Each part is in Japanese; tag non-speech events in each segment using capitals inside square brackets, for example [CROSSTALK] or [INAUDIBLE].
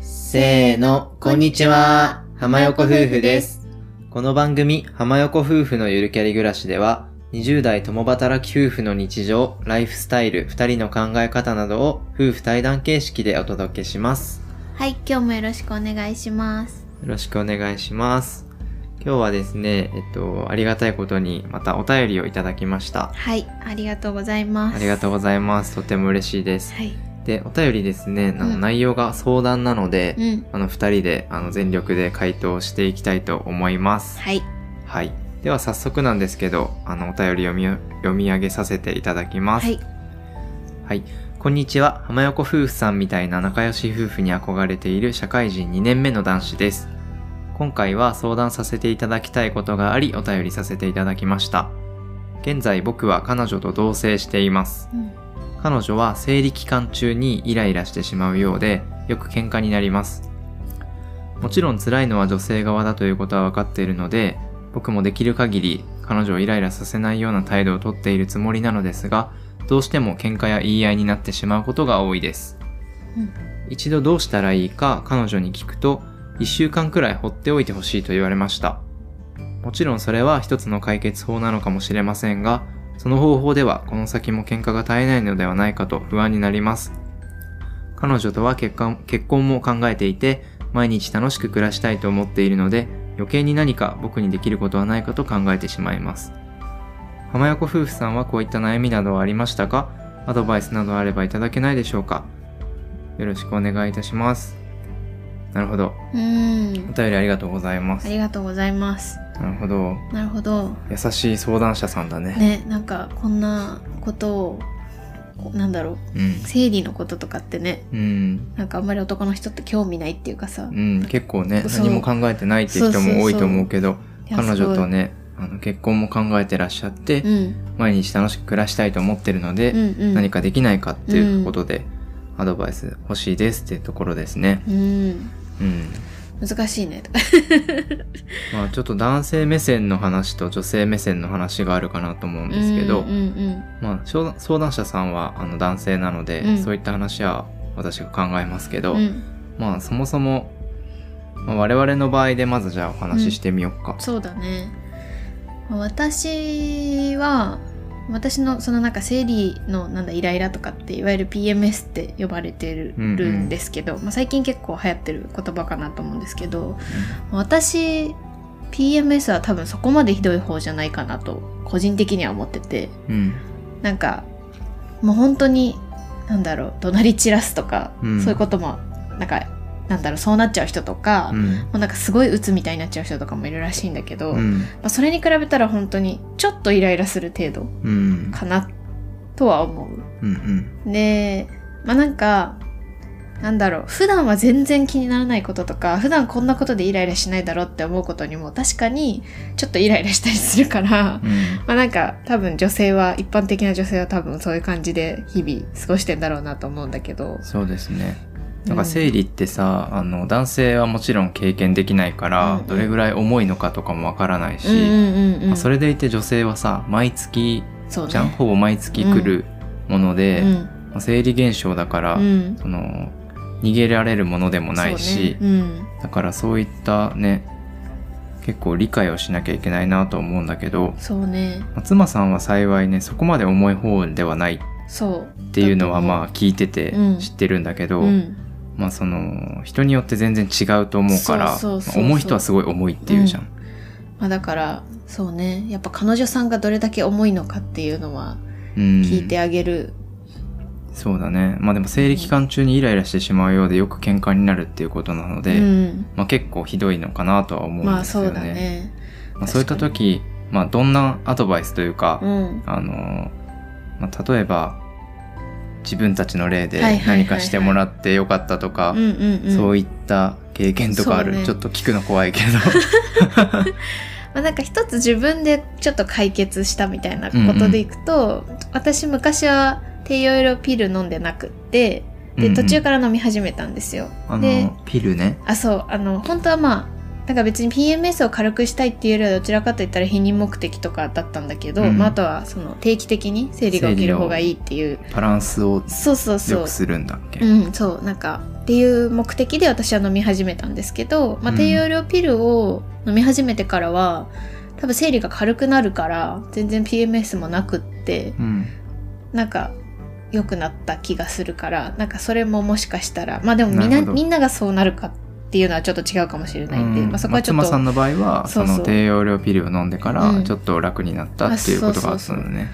せーの、こんにちは。浜横夫婦です。この番組、浜横夫婦のゆるキャリ暮らしでは、20代共働き夫婦の日常、ライフスタイル、2人の考え方などを夫婦対談形式でお届けします。はい、今日もよろしくお願いします。よろしくお願いします。今日はですね、えっと、ありがたいことにまたお便りをいただきました。はい、ありがとうございます。ありがとうございます。とても嬉しいです。はい。で、お便りですね、あのうん内容が相談なので、うん。あの、二人で、あの、全力で回答していきたいと思います。はい。はい。では、早速なんですけど、あの、お便り読み、読み上げさせていただきます。はい。はい。こんにちは。浜横夫婦さんみたいな仲良し夫婦に憧れている社会人2年目の男子です。今回は相談させていただきたいことがあり、お便りさせていただきました。現在僕は彼女と同棲しています。うん。彼女は生理期間中にイライラしてしまうようで、よく喧嘩になります。もちろん辛いのは女性側だということは分かっているので、僕もできる限り彼女をイライラさせないような態度をとっているつもりなのですが、どうしても喧嘩や言い合いになってしまうことが多いです。うん一度どうしたらいいか彼女に聞くと、一週間くらい放っておいてほしいと言われました。もちろんそれは一つの解決法なのかもしれませんが、その方法ではこの先も喧嘩が絶えないのではないかと不安になります。彼女とは結婚結婚も考えていて、毎日楽しく暮らしたいと思っているので、余計に何か僕にできることはないかと考えてしまいます。浜横夫婦さんはこういった悩みなどはありましたか？アドバイスなどあればいただけないでしょうか？よろしくお願いいたします。なるほど。うーん。お便りありがとうございます。ありがとうございます。なるほど。なるほど。優しい相談者さんだね。ね、なんかこんなことを、なんだろう、うん。生理のこととかってね、うん。なんかあんまり男の人って興味ないっていうかさ。うん。結構ね、何も考えてないっていう人も多いと思うけど、彼女とね、あの結婚も考えてらっしゃって、うん。毎日楽しく暮らしたいと思ってるので、うんうん。何かできないかっていうことで、アドバイス欲しいですっていうところですね。うん。うん。難しいね。と [LAUGHS] かまあちょっと男性目線の話と女性目線の話があるかなと思うんですけど、うんうんまあ相談者さんはあの男性なので、うんそういった話は私が考えますけど、うん。うん。まあそもそも、まあ、我々の場合でまずじゃあお話ししてみようか。そうだね。まあ私は、私のそのなんか生理のなんだイライラとかっていわゆる PMS って呼ばれてるうんうんん。ですけど、まあ、最近結構流行ってる言葉かなと思うんですけど私 PMS は多分そこまでひどい方じゃないかなと個人的には思っててうん。なんかもう本当になんだろう怒鳴り散らすとか、うん。そういうこともなんかなんだろうそうなっちゃう人とか、うん。もうなんかすごい鬱みたいになっちゃう人とかもいるらしいんだけど、うん。まあ、それに比べたら本当にちょっとイライラする程度うん。かなとは思うん。う。で、まあなんか、なんだろう、普段は全然気にならないこととか、普段こんなことでイライラしないだろうって思うことにも確かにちょっとイライラしたりするから、うん。まあなんか多分女性は、一般的な女性は多分そういう感じで日々過ごしてんだろうなと思うんだけど。そうですね。なんか生理ってさ、あの男性はもちろん経験できないから、うんうんどれぐらい重いのかとかもわからないし、うんうんうんうん。まあそれでいて女性はさ毎月そうねじゃん、ほぼ毎月来るもので、うんまあ生理現象だから、うん。その逃げられるものでもないし、ねうん。だからそういったね結構理解をしなきゃいけないなと思うんだけど、そうね。まあ妻さんは幸いねそこまで重い方ではないっそう。ていうのはまあ、あ聞いててうん知ってるんだけど、うん。まあその人によって全然違うと思うから重い人はすごい重いっていうじゃん。まあだから、そうね。やっぱ彼女さんがどれだけ重いのかっていうのはうん聞いてあげる。そうだね。まあでも生理期間中にイライラしてしまうようでよく喧嘩になるっていうことなので、うん。まあ結構ひどいのかなとは思うんまあですよね。そうだね。まあそういった時、まあどんなアドバイスというか、うん。あの、まあ、例えば自分たちの例で何かしてもらってよかったとか、うんうんうん。そういった経験とかある、ねちょっと聞くの怖いけど。[LAUGHS] まあなんか一つ自分でちょっと解決したみたいなことでいくと、私昔は低用量ピル飲んでなくって、うんうんで途中から飲み始めたんですよ。あでの、ピルね。あそうあの本当はまあだから別に PMS を軽くしたいっていうよりはどちらかといったら避妊目的とかだったんだけど、うん。まあ、あとはその定期的に生理が起きる方がいいっていう。バランスをそうそうそう。良くするんだっけ？うん、そう。なんかっていう目的で私は飲み始めたんですけど、まあ、うん低用量ピルを飲み始めてからは多分生理が軽くなるから全然 PMS もなくってうん。なんか良くなった気がするからなんかそれももしかしたらまあでもみんなみんながそうなるかっていうのはちょっと違うかもしれないんで、うん。まあ、そこはちょっと松間さんの場合はその低用量ピルを飲んでからうん。ちょっと楽になったっていうことがあったのね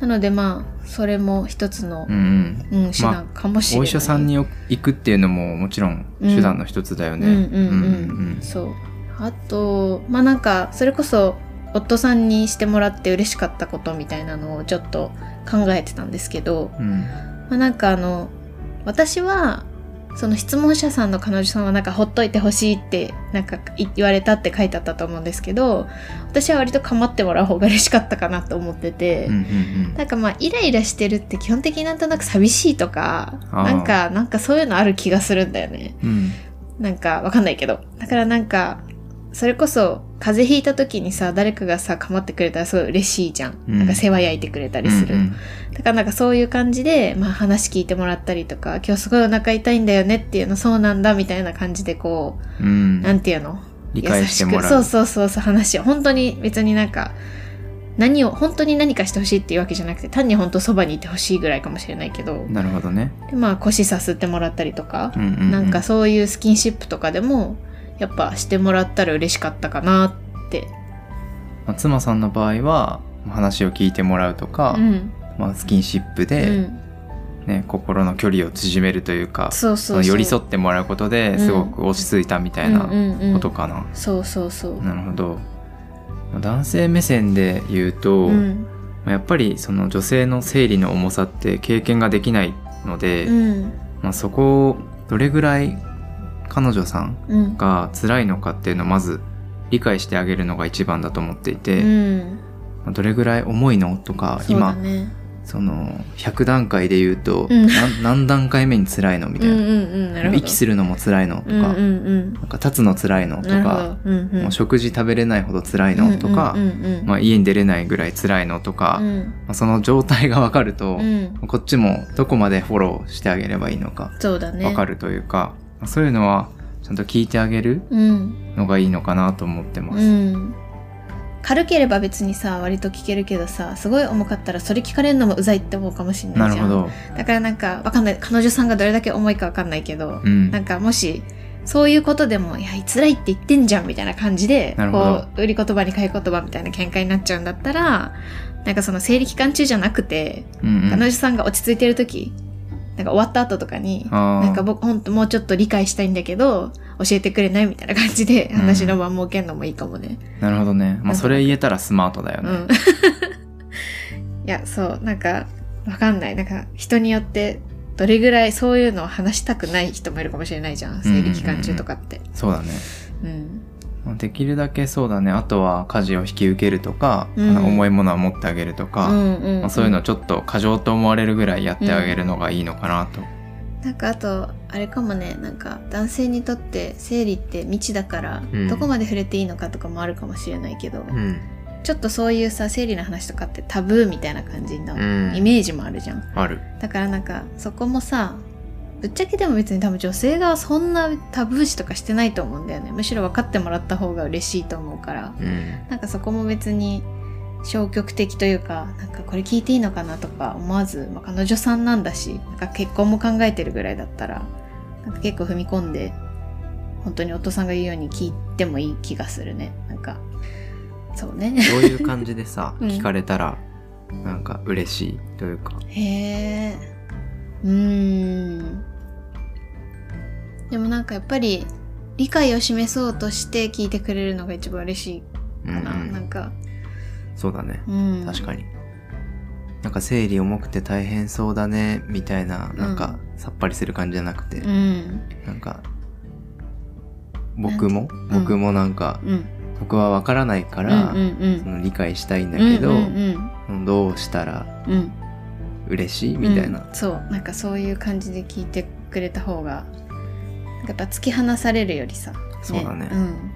なのでまあそれも一つのう、んうん。うん、手段かもしれない、お医者さんに行くっていうのももちろん手段の一つだよね。うんうんうん、うん。そう。あとまあなんかそれこそ夫さんにしてもらって嬉しかったことみたいなのをちょっと考えてたんですけど、うんうん。まあ、なんかあの私はその質問者さんの彼女さんはなんかほっといてほしいってなんかい言われたって書いてあったと思うんですけど私は割と構ってもらう方が嬉しかったかなと思ってて、うんうんなんかまあイライラしてるって基本的になんとなく寂しいとかなんかなんかそういうのある気がするんだよね。うんなんかわかんないけど。だからなんか、それこそ風邪ひいた時にさ、誰かがさ、構ってくれたらすごい嬉しいじゃん。うんなんか世話焼いてくれたりする。うんうんだからなんかそういう感じで、まあ話聞いてもらったりとか、今日すごいお腹痛いんだよねっていうの、そうなんだみたいな感じでこう、うんなんていうの？理解してもらう。優しくそうそうそうそう話を。本当に別になんか、何を、本当に何かしてほしいっていうわけじゃなくて、単に本当そばにいてほしいぐらいかもしれないけど、なるほどね。でまあ腰さすってもらったりとか、うんうんうんなんかそういうスキンシップとかでもやっぱしてもらったら嬉しかったかなって。まあ妻さんの場合は話を聞いてもらうとか、うん。まあ、スキンシップうで、ん。ね心の距離を縮めるというかそうそう寄り添ってもらうことでうんすごく落ち着いたみたいなうんうんうんことかな。そうそうそう。なるほど。まあ男性目線で言うと、うん。まあやっぱりその女性の生理の重さって経験ができないので、うん。まあ、そこをどれぐらい彼女さんうん。が辛いのかっていうのをまず理解してあげるのが一番だと思っていて、うん。まあどれぐらい重いのとか今ね。その100段階で言うと、うん何何段階目に辛いのみたいな、うんうんうん。な。息するのも辛いのとか、うんうんうん。なんか立つの辛いのとかど。うんうん。もう食事食べれないほど辛いのとか、うんうんうんまあ、家に出れないぐらい辛いのとか、まうんあ、その状態が分かると、うん。こっちもどこまでフォローしてあげればいいのか。分かるというか、まあそういうのはちゃんと聞いてあげるうん。のがいいのかなと思ってます。うん。軽ければ別にさ、割と聞けるけどさ、すごい重かったらそれ聞かれるのもうざいって思うかもしれなじゃん。だからなんか、わかんない。彼女さんがどれだけ重いかわかんないけど、うん。なんかもし、そういうことでも、いや、辛いって言ってんじゃんみたいな感じで、こう、売り言葉に買い言葉みたいな喧嘩になっちゃうんだったら、なんかその生理期間中じゃなくて、うんうん彼女さんが落ち着いてる時、なんか終わった後とかに、なんか僕ほんともうちょっと理解したいんだけど、教えてくれないみたいな感じで話の場設けるのもいいかもね。なるほどね。まあ、それ言えたらスマートだよね。うん。[LAUGHS] いや、そう、なんか、わかんない。なんか、人によって、どれぐらいそういうのを話したくない人もいるかもしれないじゃん。生理期間中とかって。そうだね。うん。まあできるだけそうだね。あとは家事を引き受けるとか、うんあの重いものは持ってあげるとか、うんうんまあ、そういうのちょっと過剰と思われるぐらいやってあげるのがいいのかなと。なんかあと、あれかもね、なんか男性にとって生理って未知だから、うんどこまで触れていいのかとかもあるかもしれないけど、ん。ちょっとそういうさ、生理の話とかってタブーみたいな感じのうんイメージもあるじゃん。ある。だからなんかそこもさぶっちゃけでも別に多分女性がそんなタブー視とかしてないと思うんだよね。むしろ分かってもらった方が嬉しいと思うから。うん。なんかそこも別に消極的というかなんかこれ聞いていいのかなとか思わず、まあ、彼女さんなんだしなんか結婚も考えてるぐらいだったらなんか結構踏み込んで本当に夫さんが言うように聞いてもいい気がするね。なんかそうね。どういう感じでさ、[LAUGHS] うん。聞かれたら、なんか嬉しいというか。へえうーんでもなんかやっぱり理解を示そうとして聞いてくれるのが一番嬉しいうんかな、うんなんか。そうだね。うん。確かに。なんか生理重くて大変そうだね、みたいな、なんかさっぱりする感じじゃなくて、うん。なんか、僕も、ん僕もなんか、うん。僕はわからないかうんら、うん。その理解したいんだうんけど、うん。どうしたらうんうん。嬉しい？みたいな。うん。そう。なんかそういう感じで聞いてくれた方がやっぱ突き放されるよりさ、そうだね。うん、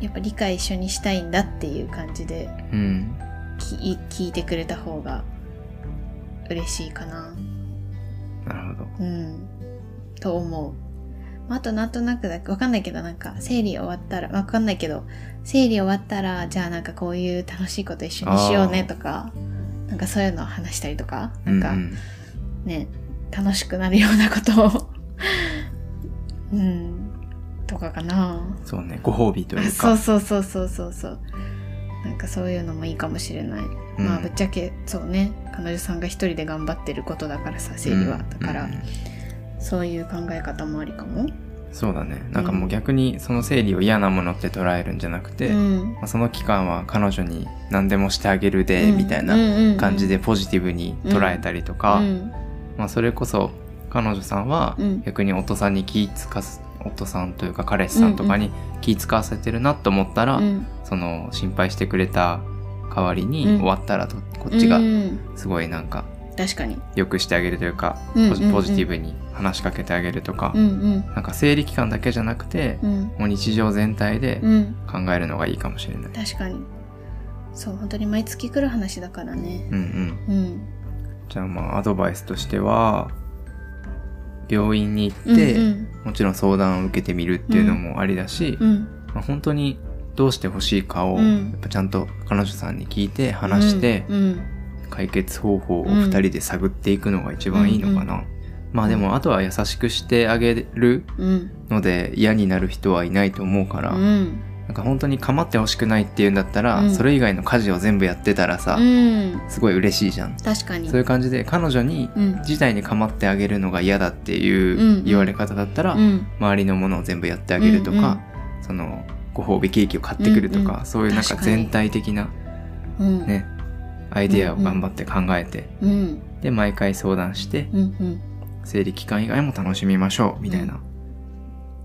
やっぱ理解一緒にしたいんだっていう感じでうん。き聞いてくれた方が嬉しいかな。なるほど。うん。と思う。まああとなんとなくだわかんないけどなんか生理終わったらわかんないけど生理終わったらじゃあなんかこういう楽しいこと一緒にしようねとかなんかそういうのを話したりとかなんかうん。ね、楽しくなるようなことをうん。とかかな。うんそうね。ご褒美というそかうそうそうそうそうそう。なんかそういうのもいいかもしれない、うん。まあぶっちゃけそうね。彼女さんが一人で頑張ってることだからさ生理は、だから、そういう考え方もありかも。そうだね。なんかもう逆にその生理を嫌なものって捉えるんじゃなくて、うん。まあ、その期間は彼女に何でもしてあげるで、みたいな感じでポジティブに捉えたりとか、うん。まあ、それこそ彼女さんはうん。逆に夫さんに気つかす夫さんというか彼氏さんとかに気使わせてるなと思ったら、うん。その心配してくれた代わりにうん。終わったらとこっちがうんすごいなんか確かに。良くしてあげるというか、うんうんうん。ポジティブに話しかけてあげるとか、うんうん。なんか生理期間だけじゃなくて、うん。もう日常全体でうん。考えるのがいいかもしれない。確かに。そう本当に毎月来る話だからね。うんうん、うん。じゃあまあアドバイスとしては病院に行って、うんもちろん相談を受けてみるっていうのもありだし、うんまあ、本当にどうしてほしいかを、うん。やっぱちゃんと彼女さんに聞いて話して、うん。解決方法を2人で探っていくのが一番いいのかな。まあでもあとは優しくしてあげるうん。ので嫌になる人はいないと思うから、うんなんか本当に構ってほしくないっていうんだったら、うん。それ以外の家事を全部やってたらさ、うん。すごい嬉しいじゃん。確かに。そういう感じで彼女にうん。自体に構ってあげるのが嫌だっていう言われ方だったら、うん。周りのものを全部やってあげるとか、うんうん。そのご褒美ケーキを買ってくるとか、うんうん。そういうなんか全体的なうん。ねアイデアを頑張って考えて、うん。で毎回相談してうんうん。生理期間以外も楽しみましょうみたいな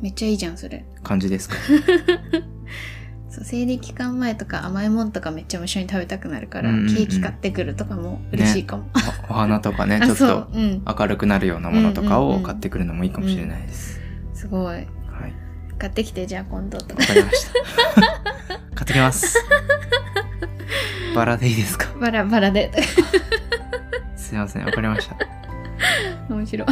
めっちゃいいじゃんそれ。感じですか、[LAUGHS] そう生理期間前とか甘いもんとかめっちゃ一緒に食べたくなるから、うんうんうん。ケーキ買ってくるとかも嬉しいかも、おお花とかねあ [LAUGHS] ちょっとそう。うん。明るくなるようなものとかをうんうんうん買ってくるのもいいかもしれないです、すごいはい。買ってきてじゃあ今度とか。わかりました。買ってきます。バラでいいですか？バラバラで。[LAUGHS] すいませんわかりました面白い、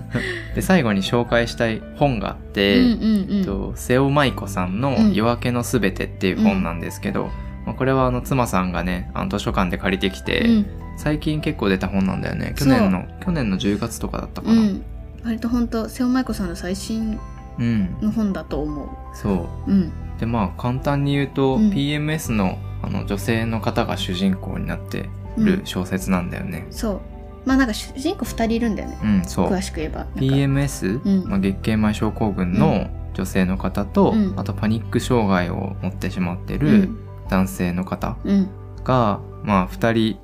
[LAUGHS] で最後に紹介したい本があって、うんうんうん。えっと瀬尾舞子さんのうん「夜明けのすべて」っていう本なんですけど、まあ、これはあの妻さんがねあの図書館で借りてきて、うん。最近結構出た本なんだよね。去年の去年の10月とかだったかな。うん。割と本当瀬尾舞子さんの最新うん、の本だと思そう。うん。でまあ簡単に言うと、うん。PMS のあの女性の方が主人公になってる小説なんだよね。そうまあなんか主人公2人いるんだよね。うん、そう。詳しく言えば。PMS、うんまあ、月経前症候群の女性の方と、うん。あとパニック障害を持ってしまってうるん。男性の方うん。が、まあ2人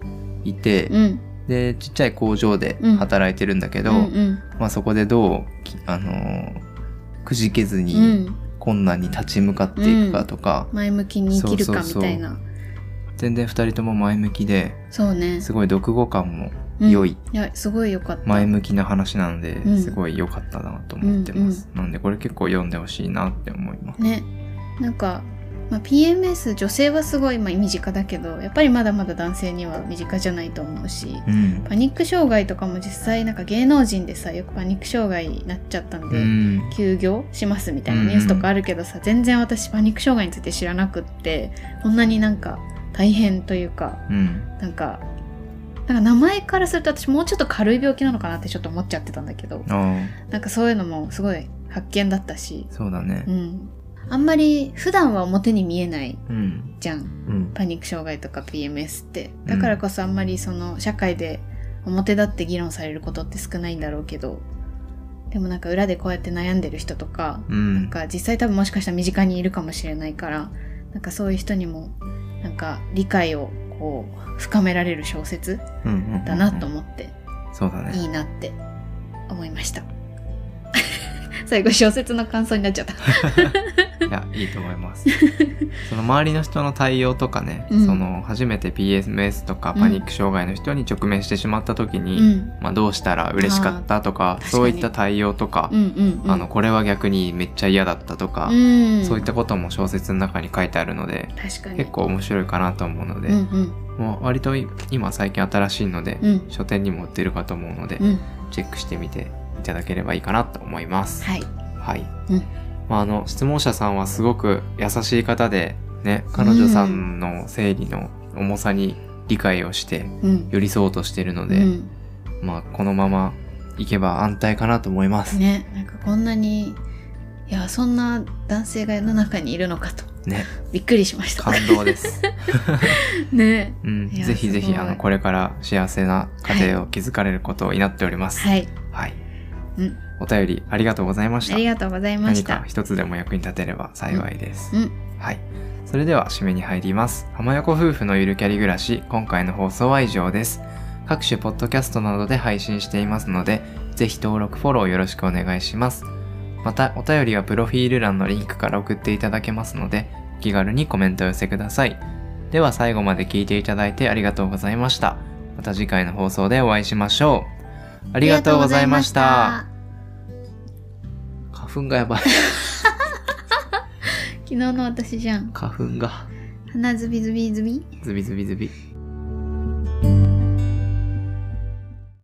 いて、うん。でちっちゃい工場で働いてるんだけど、まあ、そこでどうきあのーくじけずうにん。困難に立ち向かっていくかとか、前向きに生きるかみそうそうそう。たいな全然2人とも前向きでそうね。すごい読後感も良い、いやすごいよかった。前向きな話なので、うん。すごい良かったなと思ってます、なんでこれ結構読んでほしいなって思います、ね。なんか、まあ、PMS 女性はすごいまあ身近だけどやっぱりまだまだ男性には身近じゃないと思うしうん。パニック障害とかも実際なんか芸能人でさよくパニック障害になっちゃったんで、うん。休業しますみたいなニュースとかあるけどさ、全然私パニック障害について知らなくってこんなになんか大変というかうん。なんかなんか名前からすると私もうちょっと軽い病気なのかなってちょっと思っちゃってたんだけどなんかそういうのもすごい発見だったし、そうだね。うん、あんまり普段は表に見えないうん。じゃん。うん。パニック障害とか PMS って。だからこそあんまりその社会で表立って議論されることって少ないんだろうけどでもなんか裏でこうやって悩んでる人とかうん。なんか実際多分もしかしたら身近にいるかもしれないからなんかそういう人にもなんか理解をこう深められる小説だなと思ってそうだねいいなって思いました最後小説の感想になっちゃった。[LAUGHS] いやいいと思います。[LAUGHS] その周りの人の対応とかね、うん。その初めて PMS とかうん。パニック障害の人に直面してしまった時に、うん。まあ、どうしたら嬉しかったとかーそういった対応とか、うんうん。うんあのこれは逆にめっちゃ嫌だったとか、うん。そういったことも小説の中に書いてあるので結構面白いかなと思うので、うんうん。もう割と今最近新しいので、うん。書店にも売ってるかと思うので、うん。チェックしてみていただければいいかなと思います。はいはい。うんまあ、あの、質問者さんはすごく優しい方で、ね、彼女さんの生理の重さに理解をしてうん寄り添おうとしているので、うんまあ、このままいけば安泰かなと思います。ねなんかこんなにいやそんな男性が世の中にいるのかとね、びっくりしました感動です。[LAUGHS] ねうん、ぜひぜひ、あの、これから幸せな家庭を築かれることを祈っております。はい、はい。うん、お便りありがとうございましたあり。がとうございま何したか一つでも役に立てれば幸いです。うんはい。それでは締めに入ります。浜横夫婦のゆるキャリ暮らし、今回の放送は以上です。各種ポッドキャストなどで配信していますので、ぜひ登録フォローよろしくお願いします。また、お便りはプロフィール欄のリンクから送っていただけますので、お気軽にコメントを寄せください。では最後まで聞いていただいてありがとうございました。また次回の放送でお会いしましょう。ありがとうございました。花粉がやばい。[LAUGHS] 昨日の私じゃん花粉が鼻ズビズビズビ？ズビズビズビ。